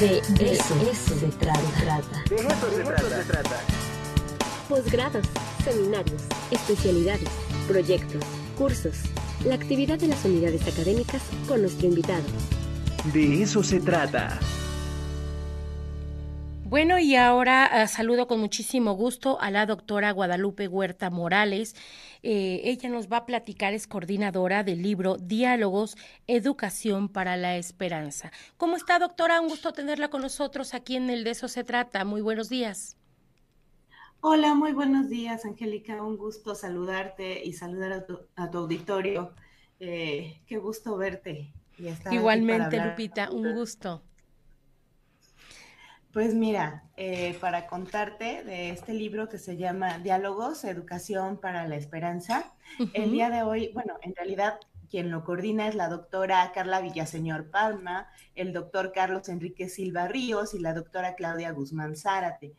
De eso, se trata. De eso, se, trata. Posgrados, seminarios, especialidades, proyectos, cursos, la actividad de las unidades académicas con nuestro invitado. De eso se trata. Bueno, y ahora ah, saludo con muchísimo gusto a la doctora Guadalupe Huerta Morales. Eh, ella nos va a platicar, es coordinadora del libro Diálogos, Educación para la Esperanza. ¿Cómo está, doctora? Un gusto tenerla con nosotros aquí en el De eso se trata. Muy buenos días. Hola, muy buenos días, Angélica. Un gusto saludarte y saludar a tu, auditorio. Eh, qué gusto verte. Y Igualmente, Lupita, un gusto. Pues mira, eh, para contarte de este libro que se llama Diálogos, Educación para la Esperanza, el día de hoy, bueno, en realidad quien lo coordina es la doctora Carla Villaseñor Palma, el doctor Carlos Enrique Silva Ríos y la doctora Claudia Guzmán Zárate.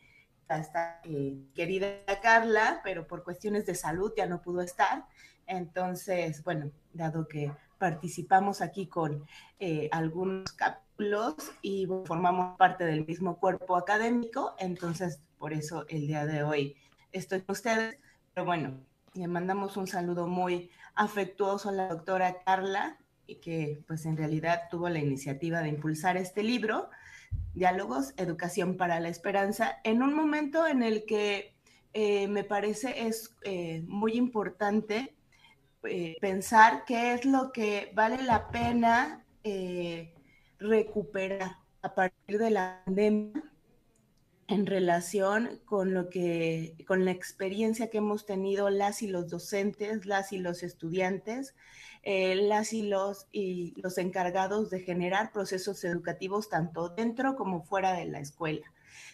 Está eh, querida Carla, pero por cuestiones de salud ya no pudo estar. Entonces, bueno, dado que participamos aquí con eh, algunos capítulos y formamos parte del mismo cuerpo académico, entonces por eso el día de hoy estoy con ustedes. Pero bueno, le mandamos un saludo muy afectuoso a la doctora Carla, y que pues en realidad tuvo la iniciativa de impulsar este libro, Diálogos, Educación para la Esperanza, en un momento en el que eh, me parece es eh, muy importante eh, pensar qué es lo que vale la pena eh, recuperar a partir de la pandemia en relación con lo que, con la experiencia que hemos tenido las y los docentes, las y los estudiantes, eh, las y los, y los encargados de generar procesos educativos tanto dentro como fuera de la escuela.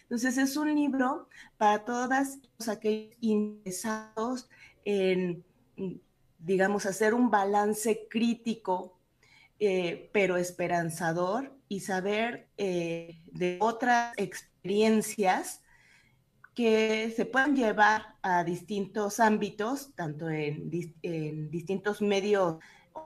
Entonces es un libro para todas aquellos interesados en digamos, hacer un balance crítico, eh, pero esperanzador y saber eh, de otras experiencias que se pueden llevar a distintos ámbitos, tanto en, distintos medios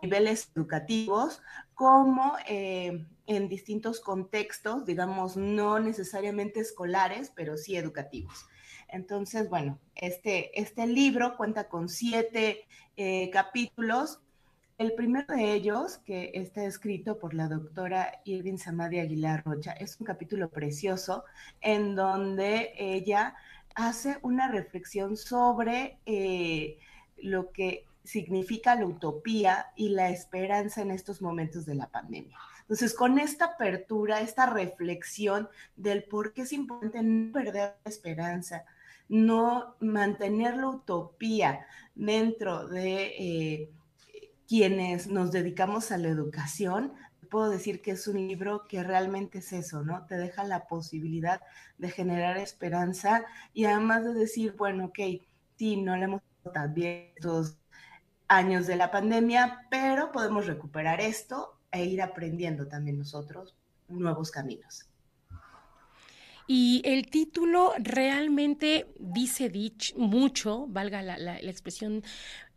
niveles educativos, como eh, en distintos contextos, digamos, no necesariamente escolares, pero sí educativos. Entonces, bueno, este, este libro cuenta con siete capítulos. El primero de ellos, que está escrito por la doctora Irving Samadi Aguilar Rocha, es un capítulo precioso en donde ella hace una reflexión sobre eh, lo que significa la utopía y la esperanza en estos momentos de la pandemia. Entonces, con esta apertura, esta reflexión del por qué es importante no perder la esperanza, no mantener la utopía dentro de eh, quienes nos dedicamos a la educación, puedo decir que es un libro que realmente es eso, ¿no? Te deja la posibilidad de generar esperanza y además de decir, bueno, ok, sí, no le hemos tan bien estos años de la pandemia, pero podemos recuperar esto e ir aprendiendo también nosotros nuevos caminos. Y el título realmente dice mucho, valga la, expresión,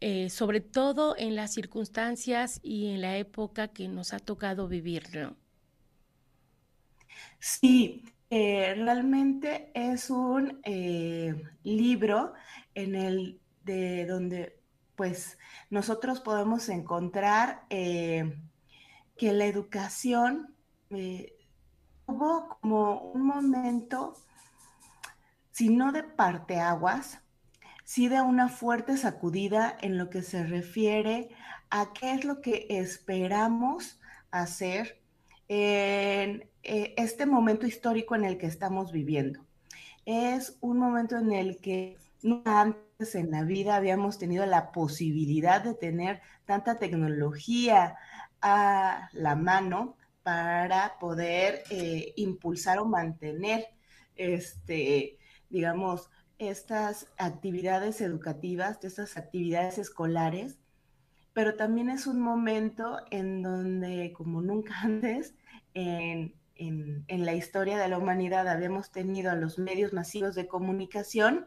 eh, sobre todo en las circunstancias y en la época que nos ha tocado vivir, ¿no? Sí, eh, realmente es un eh, libro en el de donde pues nosotros podemos encontrar que la educación hubo como un momento, si no de parteaguas, sí de una fuerte sacudida en lo que se refiere a qué es lo que esperamos hacer en eh, este momento histórico en el que estamos viviendo. Es un momento en el que nunca antes en la vida habíamos tenido la posibilidad de tener tanta tecnología a la mano para poder eh, impulsar o mantener, este, digamos, estas actividades educativas, estas actividades escolares, pero también es un momento en donde, como nunca antes, en, en, la historia de la humanidad habíamos tenido a los medios masivos de comunicación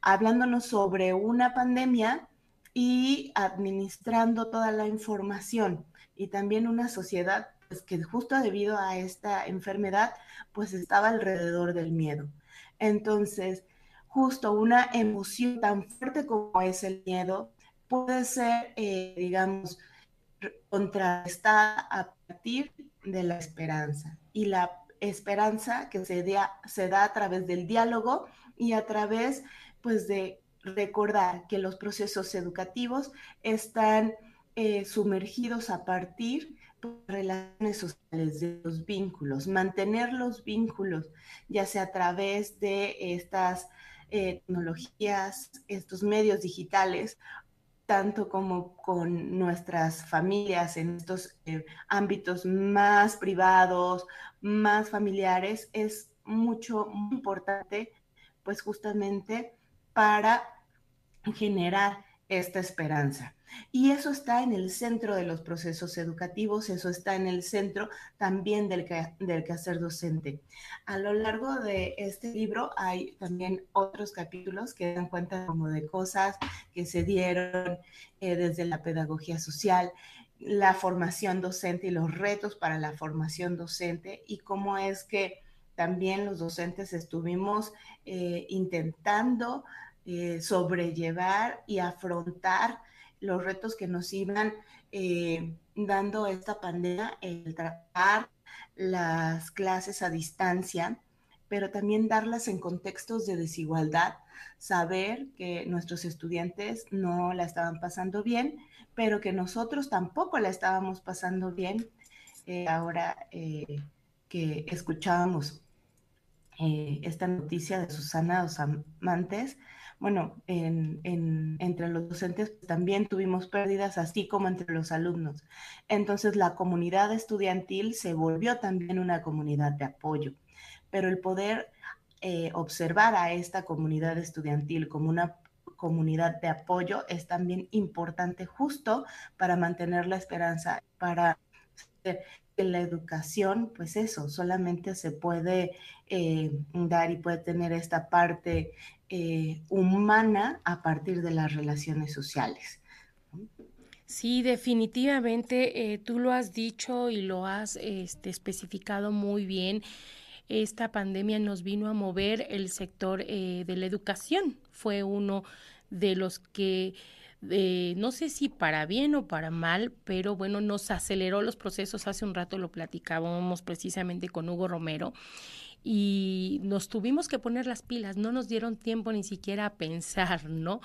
hablándonos sobre una pandemia y administrando toda la información y también una sociedad pues que justo debido a esta enfermedad, pues estaba alrededor del miedo. Entonces, justo una emoción tan fuerte como es el miedo puede ser, eh, digamos, contrastada a partir de la esperanza. Y la esperanza que se, se da a través del diálogo y a través, pues, de recordar que los procesos educativos están eh, sumergidos a partir relaciones sociales, de los vínculos, mantener los vínculos, ya sea a través de estas eh, tecnologías, estos medios digitales, tanto como con nuestras familias en estos eh, ámbitos más privados, más familiares, es mucho, muy importante, pues justamente para generar esta esperanza. Y eso está en el centro de los procesos educativos, eso está en el centro también del, que, del quehacer docente. A lo largo de este libro hay también otros capítulos que dan cuenta como de cosas que se dieron eh, desde la pedagogía social, la formación docente y los retos para la formación docente y cómo es que también los docentes estuvimos eh, intentando eh, sobrellevar y afrontar los retos que nos iban eh, dando esta pandemia, el tratar las clases a distancia, pero también darlas en contextos de desigualdad, saber que nuestros estudiantes no la estaban pasando bien, pero que nosotros tampoco la estábamos pasando bien. Eh, ahora que escuchábamos esta noticia de Susana Dos Amantes, bueno, entre los docentes pues, también tuvimos pérdidas, así como entre los alumnos. Entonces la comunidad estudiantil se volvió también una comunidad de apoyo, pero el poder eh, observar a esta comunidad estudiantil como una comunidad de apoyo es también importante justo para mantener la esperanza, para la educación, pues eso, solamente se puede eh, dar y puede tener esta parte eh, humana a partir de las relaciones sociales. Sí, definitivamente, eh, tú lo has dicho y lo has este, especificado muy bien. Esta pandemia nos vino a mover el sector de la educación. Fue uno de los que no sé si para bien o para mal, pero bueno, nos aceleró los procesos. Hace un rato lo platicábamos precisamente con Hugo Romero y nos tuvimos que poner las pilas, no nos dieron tiempo ni siquiera a pensar, ¿no?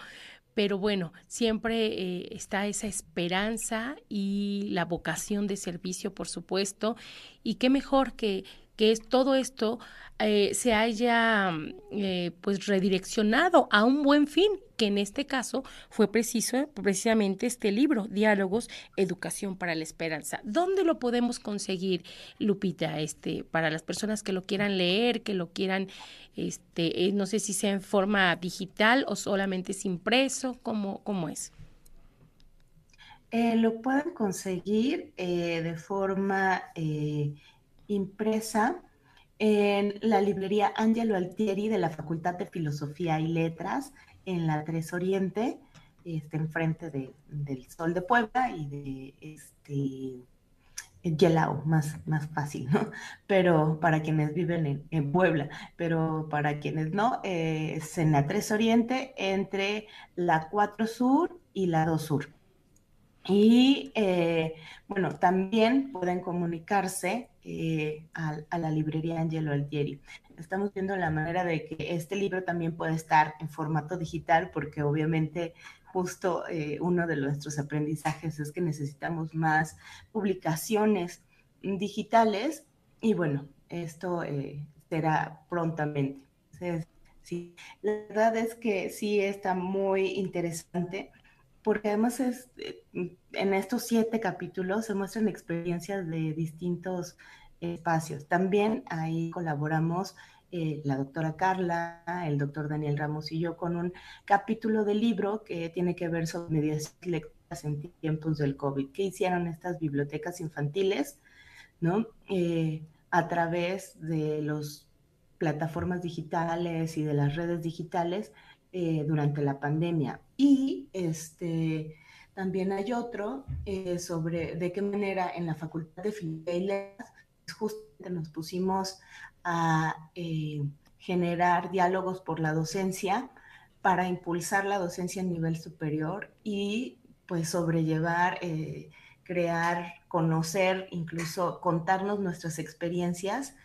Pero bueno, siempre eh, está esa esperanza y la vocación de servicio, por supuesto, y qué mejor que, que es todo esto eh, se haya eh, pues redireccionado a un buen fin, que en este caso fue preciso precisamente este libro, Diálogos, Educación para la Esperanza. ¿Dónde lo podemos conseguir, Lupita? Este, para las personas que lo quieran leer, que lo quieran, este, eh, no sé si sea en forma digital o solamente es impreso, ¿cómo, cómo es? lo pueden conseguir de forma impresa en la librería Angelo Altieri de la Facultad de Filosofía y Letras en la Tres Oriente, este, enfrente de, del Sol de Puebla y de este Yelao, más, más fácil, ¿no? Pero para quienes viven en, Puebla, pero para quienes no, eh, es en la Tres Oriente entre la 4 Sur y la 2 Sur. Y eh, bueno, también pueden comunicarse eh, a, la librería Angelo Altieri. Estamos viendo la manera de que este libro también puede estar en formato digital, porque obviamente justo eh, uno de nuestros aprendizajes es que necesitamos más publicaciones digitales y bueno, esto será prontamente. sí, la verdad es que sí está muy interesante porque además es, eh, en estos siete capítulos se muestran experiencias de distintos espacios. También ahí colaboramos eh, la doctora Carla, el doctor Daniel Ramos y yo con un capítulo del libro que tiene que ver sobre medidas lecturas en tiempos del COVID. ¿Qué hicieron estas bibliotecas infantiles? ¿no? Eh, a través de las plataformas digitales y de las redes digitales durante la pandemia. Y este, también hay otro eh, sobre de qué manera en la Facultad de Filosofía justamente nos pusimos a eh, generar diálogos por la docencia para impulsar la docencia a nivel superior y pues sobrellevar, eh, crear, conocer, incluso contarnos nuestras experiencias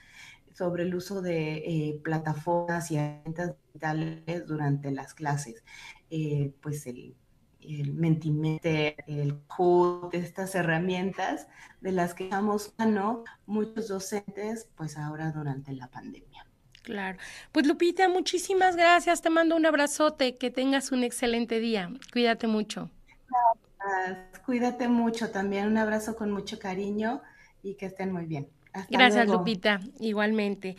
sobre el uso de plataformas y herramientas digitales durante las clases. Pues el el Mentimeter, el CUT, estas herramientas de las que estamos no muchos docentes, pues ahora durante la pandemia. Claro. Pues Lupita, muchísimas gracias. Te mando un abrazote. Que tengas un excelente día. Cuídate mucho. Cuídate mucho también. Un abrazo con mucho cariño y que estén muy bien. Gracias, Lupita. Igualmente.